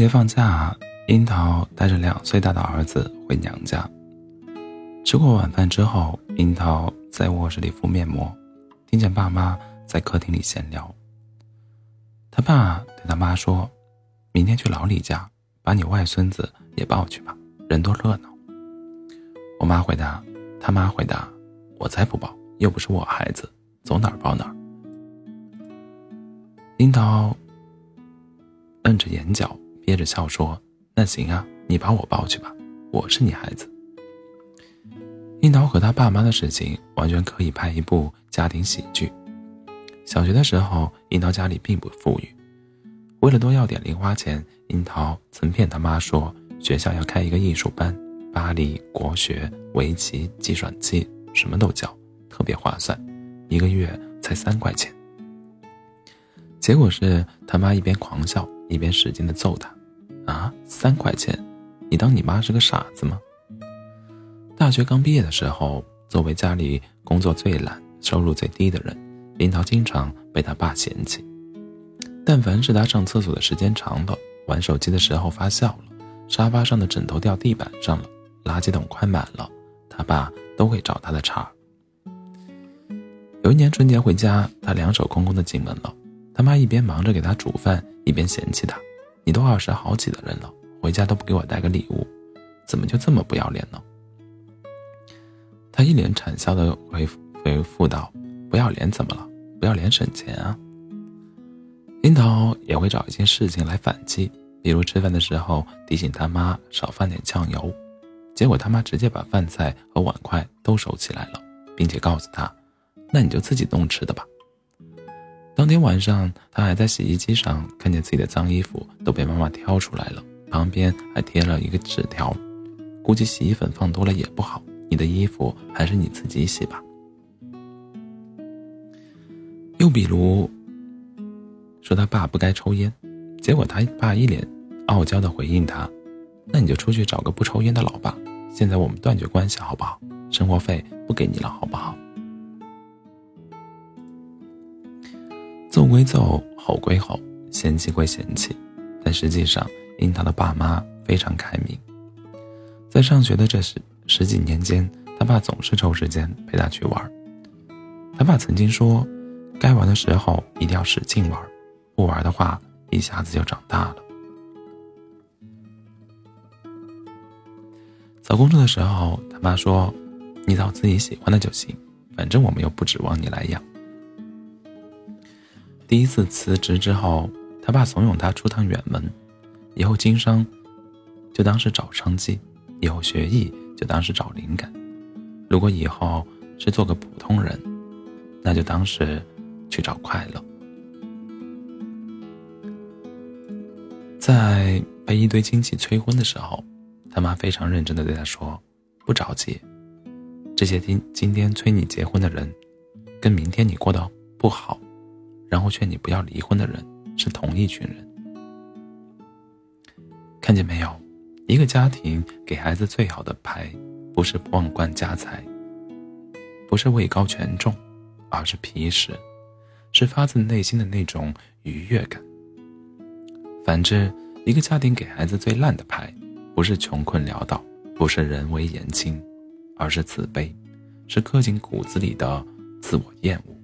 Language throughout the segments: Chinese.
节放假，樱桃带着两岁大的儿子回娘家。吃过晚饭之后，樱桃在卧室里敷面膜，听见爸妈在客厅里闲聊。他爸对他妈说：“明天去老李家，把你外孙子也抱去吧，人多热闹。”我妈回答，他妈回答：“我才不抱，又不是我孩子，走哪儿抱哪儿。”樱桃摁着眼角。憋着笑说：“那行啊，你把我抱去吧，我是你孩子。”樱桃和他爸妈的事情完全可以拍一部家庭喜剧。小学的时候，樱桃家里并不富裕，为了多要点零花钱，樱桃曾骗他妈说学校要开一个艺术班，巴黎、国学、围棋、计算机，什么都教，特别划算，一个月才三块钱。结果是他妈一边狂笑，一边使劲的揍他。啊，三块钱，你当你妈是个傻子吗？大学刚毕业的时候，作为家里工作最懒、收入最低的人，樱桃经常被他爸嫌弃。但凡是他上厕所的时间长了，玩手机的时候发笑了，沙发上的枕头掉地板上了，垃圾桶快满了，他爸都会找他的茬。有一年春节回家，他两手空空的进门了，他妈一边忙着给他煮饭，一边嫌弃他。你都二十好几的人了，回家都不给我带个礼物，怎么就这么不要脸呢？他一脸惨笑的回复回复道：“不要脸怎么了？不要脸省钱啊。”樱桃也会找一些事情来反击，比如吃饭的时候提醒他妈少放点酱油，结果他妈直接把饭菜和碗筷都收起来了，并且告诉他：“那你就自己弄吃的吧。”当天晚上，他还在洗衣机上看见自己的脏衣服都被妈妈挑出来了，旁边还贴了一个纸条，估计洗衣粉放多了也不好，你的衣服还是你自己洗吧。又比如，说他爸不该抽烟，结果他爸一脸傲娇的回应他：“那你就出去找个不抽烟的老爸，现在我们断绝关系好不好？生活费不给你了好不好？”揍归揍，吼归吼，嫌弃归嫌弃，但实际上，樱桃的爸妈非常开明。在上学的这十十几年间，他爸总是抽时间陪他去玩。他爸曾经说：“该玩的时候一定要使劲玩，不玩的话，一下子就长大了。”找工作的时候，他妈说：“你找自己喜欢的就行，反正我们又不指望你来养。”第一次辞职之后，他爸怂恿他出趟远门，以后经商就当是找商机，以后学艺就当是找灵感。如果以后是做个普通人，那就当是去找快乐。在被一堆亲戚催婚的时候，他妈非常认真的对他说：“不着急，这些今今天催你结婚的人，跟明天你过得不好。”然后劝你不要离婚的人是同一群人，看见没有？一个家庭给孩子最好的牌，不是万贯家财，不是位高权重，而是皮实，是发自内心的那种愉悦感。反之，一个家庭给孩子最烂的牌，不是穷困潦倒，不是人微言轻，而是自卑，是刻进骨子里的自我厌恶。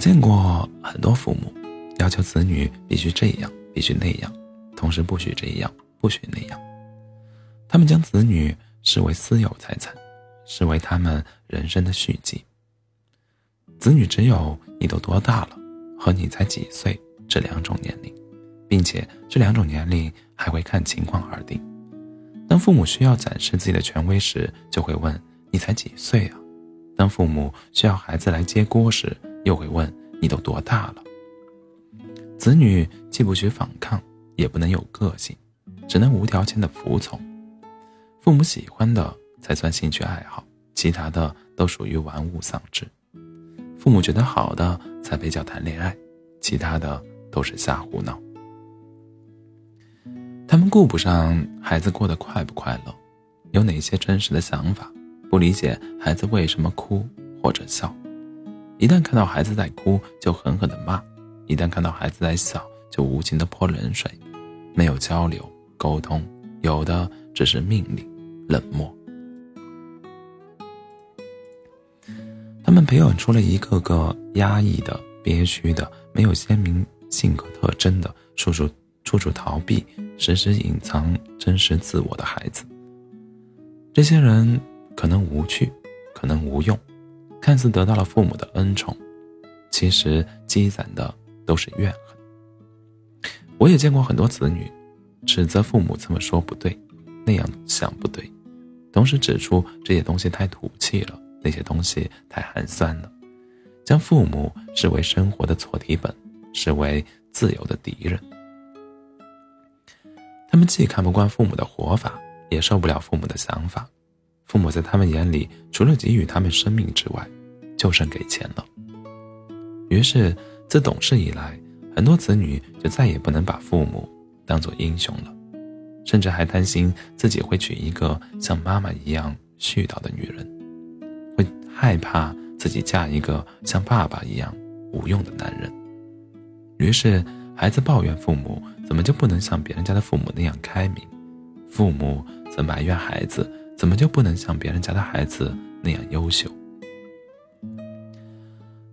见过很多父母要求子女必须这样，必须那样，同时不许这样，不许那样。他们将子女视为私有财产，视为他们人生的续集。子女只有你都多大了和你才几岁这两种年龄，并且这两种年龄还会看情况而定。当父母需要展示自己的权威时，就会问你才几岁啊？当父母需要孩子来接锅时，又会问你都多大了？子女既不许反抗，也不能有个性，只能无条件的服从。父母喜欢的才算兴趣爱好，其他的都属于玩物丧志。父母觉得好的才被叫谈恋爱，其他的都是瞎胡闹。他们顾不上孩子过得快不快乐，有哪些真实的想法，不理解孩子为什么哭或者笑。一旦看到孩子在哭，就狠狠的骂；一旦看到孩子在笑，就无情的泼冷水。没有交流沟通，有的只是命令、冷漠。他们培养出了一个个压抑的、憋屈的、没有鲜明性格特征的、处处处处逃避、时时隐藏真实自我的孩子。这些人可能无趣，可能无用。看似得到了父母的恩宠，其实积攒的都是怨恨。我也见过很多子女，指责父母这么说不对，那样想不对，同时指出这些东西太土气了，那些东西太寒酸了，将父母视为生活的错题本，视为自由的敌人。他们既看不惯父母的活法，也受不了父母的想法。父母在他们眼里，除了给予他们生命之外，就剩给钱了。于是，自懂事以来，很多子女就再也不能把父母当做英雄了，甚至还担心自己会娶一个像妈妈一样絮叨的女人，会害怕自己嫁一个像爸爸一样无用的男人。于是，孩子抱怨父母怎么就不能像别人家的父母那样开明，父母则埋怨孩子。怎么就不能像别人家的孩子那样优秀？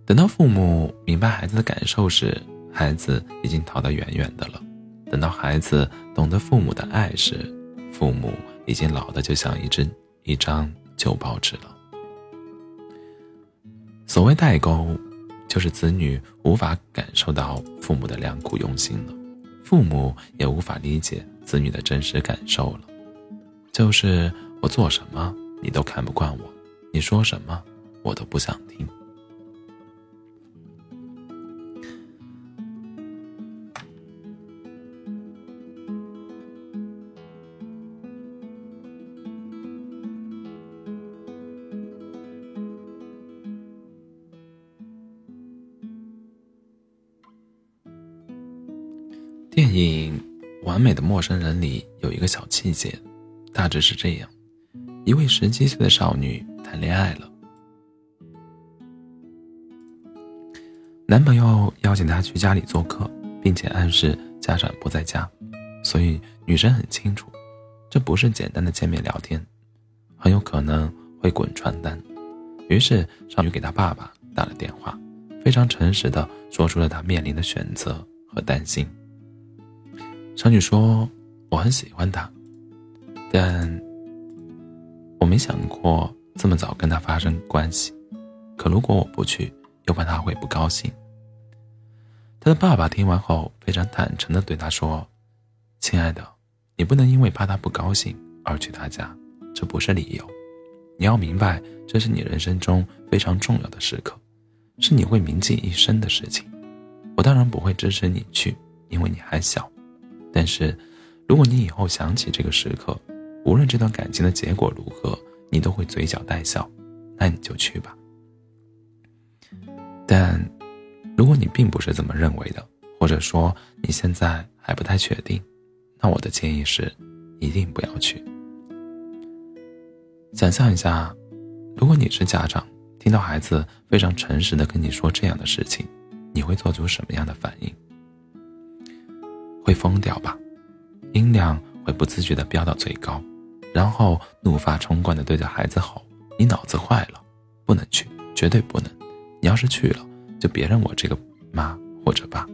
等到父母明白孩子的感受时，孩子已经逃得远远的了；等到孩子懂得父母的爱时，父母已经老得就像一只一张旧报纸了。所谓代沟，就是子女无法感受到父母的良苦用心了，父母也无法理解子女的真实感受了，就是。我做什么你都看不惯我，你说什么我都不想听。电影《完美的陌生人》里有一个小细节，大致是这样。一位十七岁的少女谈恋爱了，男朋友邀请她去家里做客，并且暗示家长不在家，所以女生很清楚，这不是简单的见面聊天，很有可能会滚床单。于是少女给她爸爸打了电话，非常诚实的说出了她面临的选择和担心。少女说：“我很喜欢他，但……”我没想过这么早跟他发生关系，可如果我不去，又怕他会不高兴。他的爸爸听完后非常坦诚地对他说：“亲爱的，你不能因为怕他不高兴而去他家，这不是理由。你要明白，这是你人生中非常重要的时刻，是你会铭记一生的事情。我当然不会支持你去，因为你还小。但是，如果你以后想起这个时刻，无论这段感情的结果如何，你都会嘴角带笑，那你就去吧。但，如果你并不是这么认为的，或者说你现在还不太确定，那我的建议是，一定不要去。想象一下，如果你是家长，听到孩子非常诚实的跟你说这样的事情，你会做出什么样的反应？会疯掉吧？音量会不自觉的飙到最高。然后怒发冲冠的对着孩子吼：“你脑子坏了，不能去，绝对不能！你要是去了，就别认我这个妈或者爸，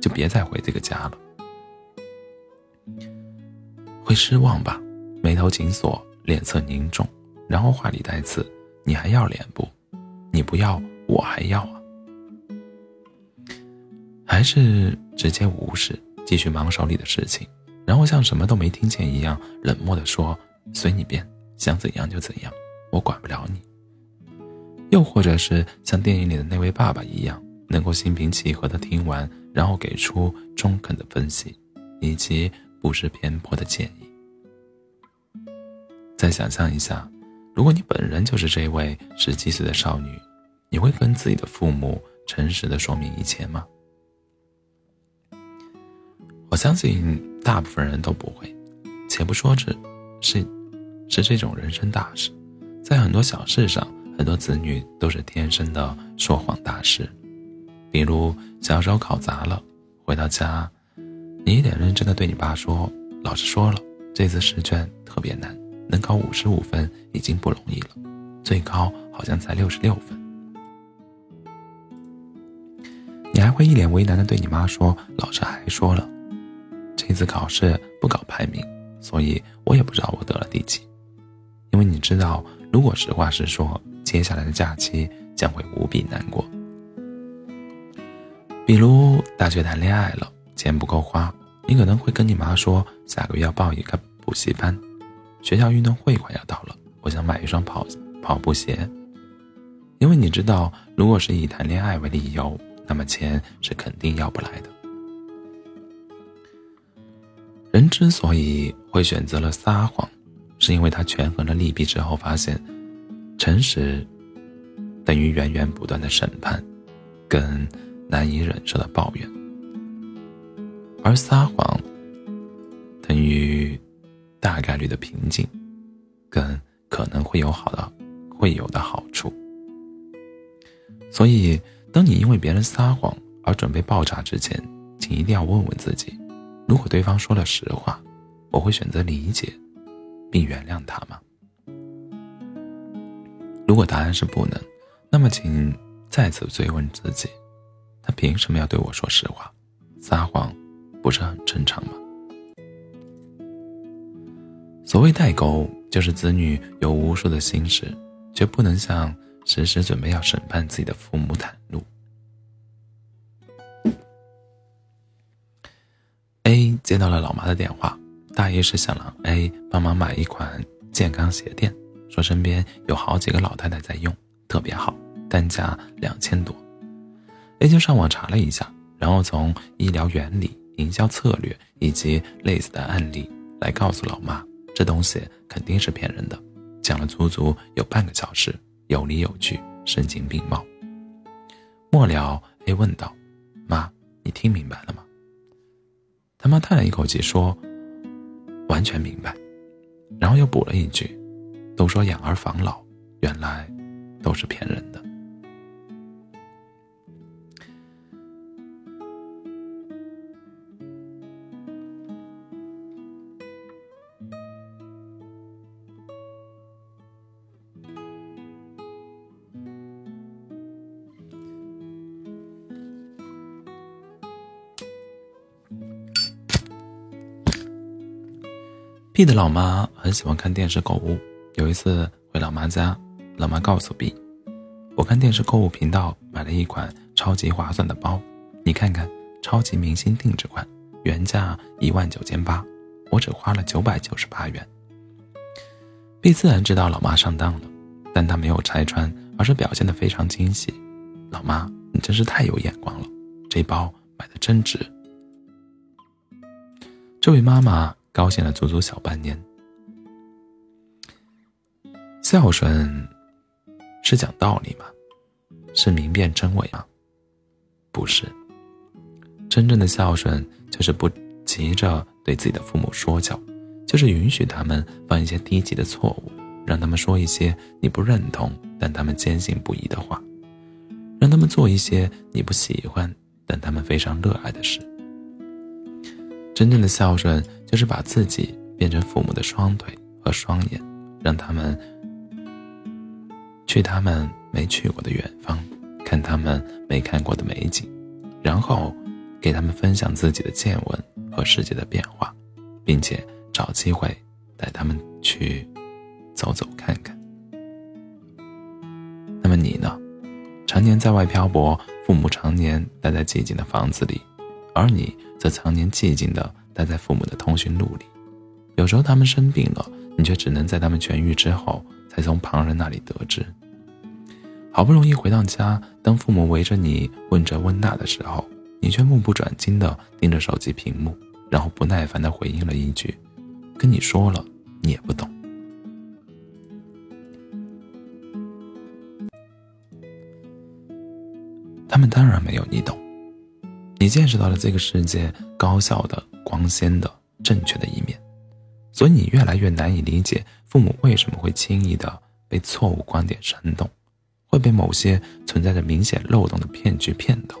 就别再回这个家了。会失望吧？眉头紧锁，脸色凝重，然后话里带刺：你还要脸不？你不要，我还要啊！还是直接无视，继续忙手里的事情，然后像什么都没听见一样，冷漠的说。”随你便，想怎样就怎样，我管不了你。又或者是像电影里的那位爸爸一样，能够心平气和的听完，然后给出中肯的分析，以及不失偏颇的建议。再想象一下，如果你本人就是这位十七岁的少女，你会跟自己的父母诚实的说明一切吗？我相信大部分人都不会。且不说这。是，是这种人生大事，在很多小事上，很多子女都是天生的说谎大师。比如小时候考砸了，回到家，你一脸认真的对你爸说：“老师说了，这次试卷特别难，能考五十五分已经不容易了，最高好像才六十六分。”你还会一脸为难的对你妈说：“老师还说了，这次考试不搞排名，所以我也不知道我得了第几。”因为你知道，如果实话实说，接下来的假期将会无比难过。比如大学谈恋爱了，钱不够花，你可能会跟你妈说下个月要报一个补习班，学校运动会快要到了，我想买一双跑跑步鞋。因为你知道，如果是以谈恋爱为理由。那么钱是肯定要不来的。人之所以会选择了撒谎，是因为他权衡了利弊之后，发现诚实等于源源不断的审判，跟难以忍受的抱怨；而撒谎等于大概率的平静，跟可能会有好的会有的好处。所以。当你因为别人撒谎而准备爆炸之前，请一定要问问自己：如果对方说了实话，我会选择理解并原谅他吗？如果答案是不能，那么请再次追问自己：他凭什么要对我说实话？撒谎不是很正常吗？所谓代沟，就是子女有无数的心事，却不能向。时时准备要审判自己的父母袒露。A 接到了老妈的电话，大意是想让 A 帮忙买一款健康鞋垫，说身边有好几个老太太在用，特别好，单价两千多。A 就上网查了一下，然后从医疗原理、营销策略以及类似的案例来告诉老妈，这东西肯定是骗人的。讲了足足有半个小时。有理有据，声情并茂。末了，A 问道：“妈，你听明白了吗？”他妈叹了一口气说：“完全明白。”然后又补了一句：“都说养儿防老，原来都是骗人的。”B 的老妈很喜欢看电视购物。有一次回老妈家，老妈告诉 B：“ 我看电视购物频道买了一款超级划算的包，你看看，超级明星定制款，原价一万九千八，我只花了九百九十八元。”B 自然知道老妈上当了，但他没有拆穿，而是表现得非常惊喜：“老妈，你真是太有眼光了，这包买的真值。”这位妈妈。高兴了足足小半年。孝顺是讲道理吗？是明辨真伪吗？不是。真正的孝顺就是不急着对自己的父母说教，就是允许他们犯一些低级的错误，让他们说一些你不认同但他们坚信不疑的话，让他们做一些你不喜欢但他们非常热爱的事。真正的孝顺。就是把自己变成父母的双腿和双眼，让他们去他们没去过的远方，看他们没看过的美景，然后给他们分享自己的见闻和世界的变化，并且找机会带他们去走走看看。那么你呢？常年在外漂泊，父母常年待在寂静的房子里，而你则常年寂静的。待在父母的通讯录里，有时候他们生病了，你却只能在他们痊愈之后，才从旁人那里得知。好不容易回到家，当父母围着你问这问那的时候，你却目不转睛的盯着手机屏幕，然后不耐烦的回应了一句：“跟你说了，你也不懂。”他们当然没有你懂，你见识到了这个世界高效的。光鲜的、正确的一面，所以你越来越难以理解父母为什么会轻易的被错误观点煽动，会被某些存在着明显漏洞的骗局骗到。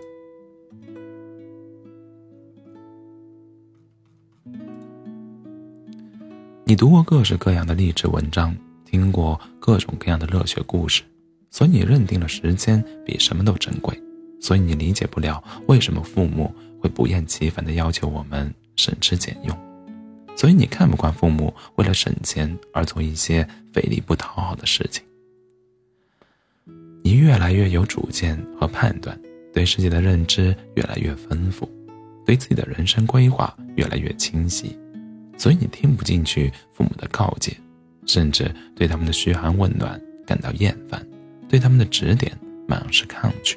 你读过各式各样的励志文章，听过各种各样的热血故事，所以你认定了时间比什么都珍贵，所以你理解不了为什么父母会不厌其烦地要求我们省吃俭用，所以你看不惯父母为了省钱而做一些费力不讨好的事情。你越来越有主见和判断，对世界的认知越来越丰富，对自己的人生规划越来越清晰。所以你听不进去父母的告诫，甚至对他们的嘘寒问暖感到厌烦，对他们的指点满是抗拒。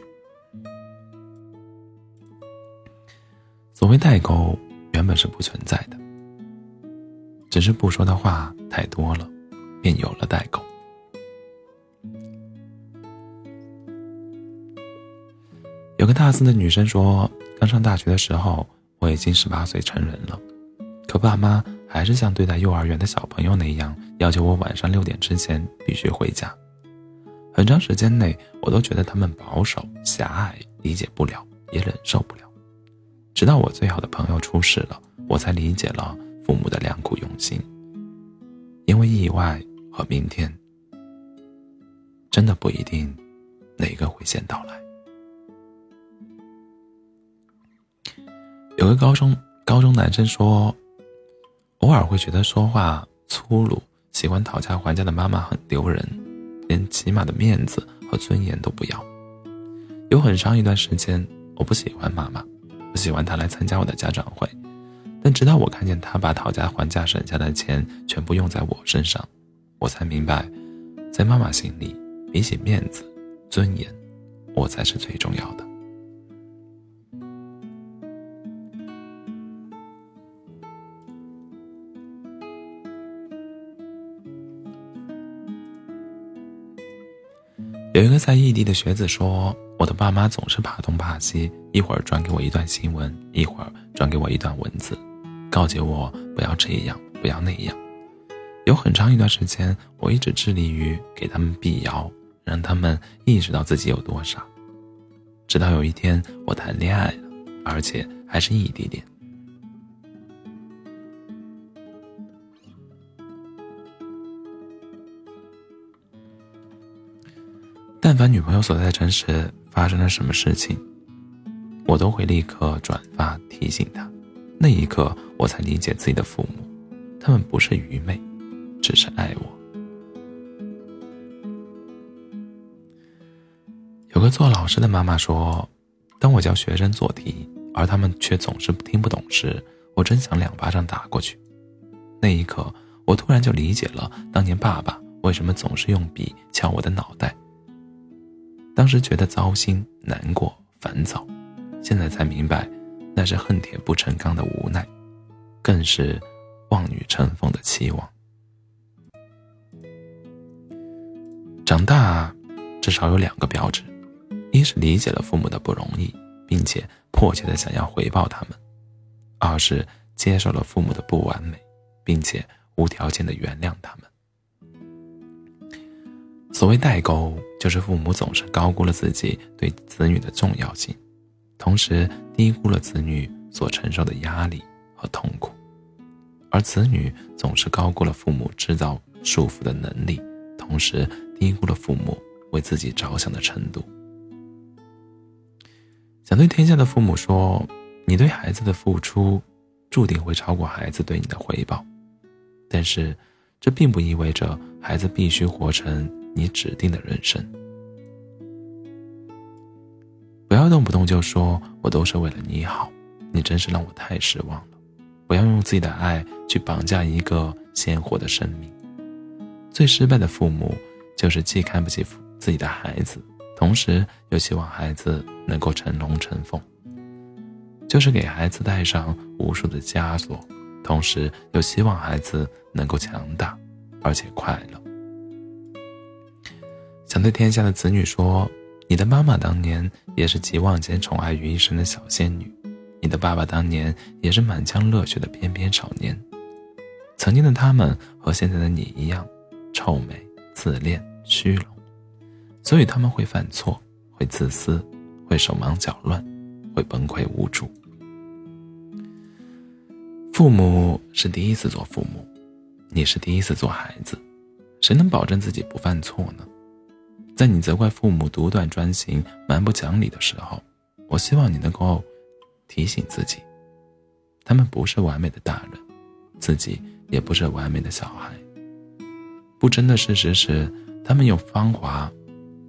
所谓代沟，原本是不存在的，只是不说的话太多了，便有了代沟。有个大四的女生说，刚上大学的时候，我已经十八岁成人了，可爸妈。还是像对待幼儿园的小朋友那样，要求我晚上六点之前必须回家。很长时间内，我都觉得他们保守、狭隘，理解不了，也忍受不了。直到我最好的朋友出事了，我才理解了父母的良苦用心。因为意外和明天，真的不一定哪个会先到来。有个高中高中男生说。偶尔会觉得说话粗鲁、喜欢讨价还价的妈妈很丢人，连起码的面子和尊严都不要。有很长一段时间，我不喜欢妈妈，不喜欢他来参加我的家长会。但直到我看见他把讨价还价省下的钱全部用在我身上，我才明白，在妈妈心里，比起面子、尊严，我才是最重要的。有一个在异地的学子说：“我的爸妈总是怕东怕西，一会儿转给我一段新闻，一会儿转给我一段文字，告诫我不要这样，不要那样。有很长一段时间，我一直致力于给他们辟谣，让他们意识到自己有多傻。直到有一天，我谈恋爱了，而且还是异地恋。”但凡女朋友所在城市发生了什么事情，我都会立刻转发提醒她。那一刻，我才理解自己的父母，他们不是愚昧，只是爱我。有个做老师的妈妈说：“当我教学生做题，而他们却总是听不懂时，我真想两巴掌打过去。”那一刻，我突然就理解了当年爸爸为什么总是用笔敲我的脑袋。当时觉得糟心、难过、烦躁，现在才明白，那是恨铁不成钢的无奈，更是望女成凤的期望。长大，至少有两个标志：一是理解了父母的不容易，并且迫切的想要回报他们；二是接受了父母的不完美，并且无条件的原谅他们。所谓代沟，就是父母总是高估了自己对子女的重要性，同时低估了子女所承受的压力和痛苦，而子女总是高估了父母制造束缚的能力，同时低估了父母为自己着想的程度。想对天下的父母说：你对孩子的付出，注定会超过孩子对你的回报，但是，这并不意味着孩子必须活成。你指定的人生，不要动不动就说我都是为了你好，你真是让我太失望了。不要用自己的爱去绑架一个鲜活的生命。最失败的父母，就是既看不起自己的孩子，同时又希望孩子能够成龙成凤，就是给孩子戴上无数的枷锁，同时又希望孩子能够强大，而且快乐。想对天下的子女说：你的妈妈当年也是集万千宠爱于一身的小仙女，你的爸爸当年也是满腔热血的翩翩少年。曾经的他们和现在的你一样，臭美、自恋、虚荣。所以他们会犯错，会自私，会手忙脚乱，会崩溃无助。父母是第一次做父母，你是第一次做孩子，谁能保证自己不犯错呢？在你责怪父母独断专行、蛮不讲理的时候，我希望你能够提醒自己，他们不是完美的大人，自己也不是完美的小孩。不争的事实是，他们用芳华，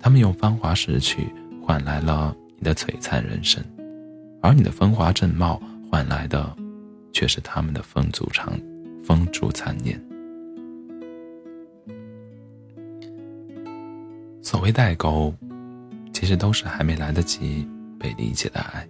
他们用芳华逝去换来了你的璀璨人生，而你的风华正茂换来的。却是他们的风烛长，风烛残年。所谓代沟，其实都是还没来得及被理解的爱。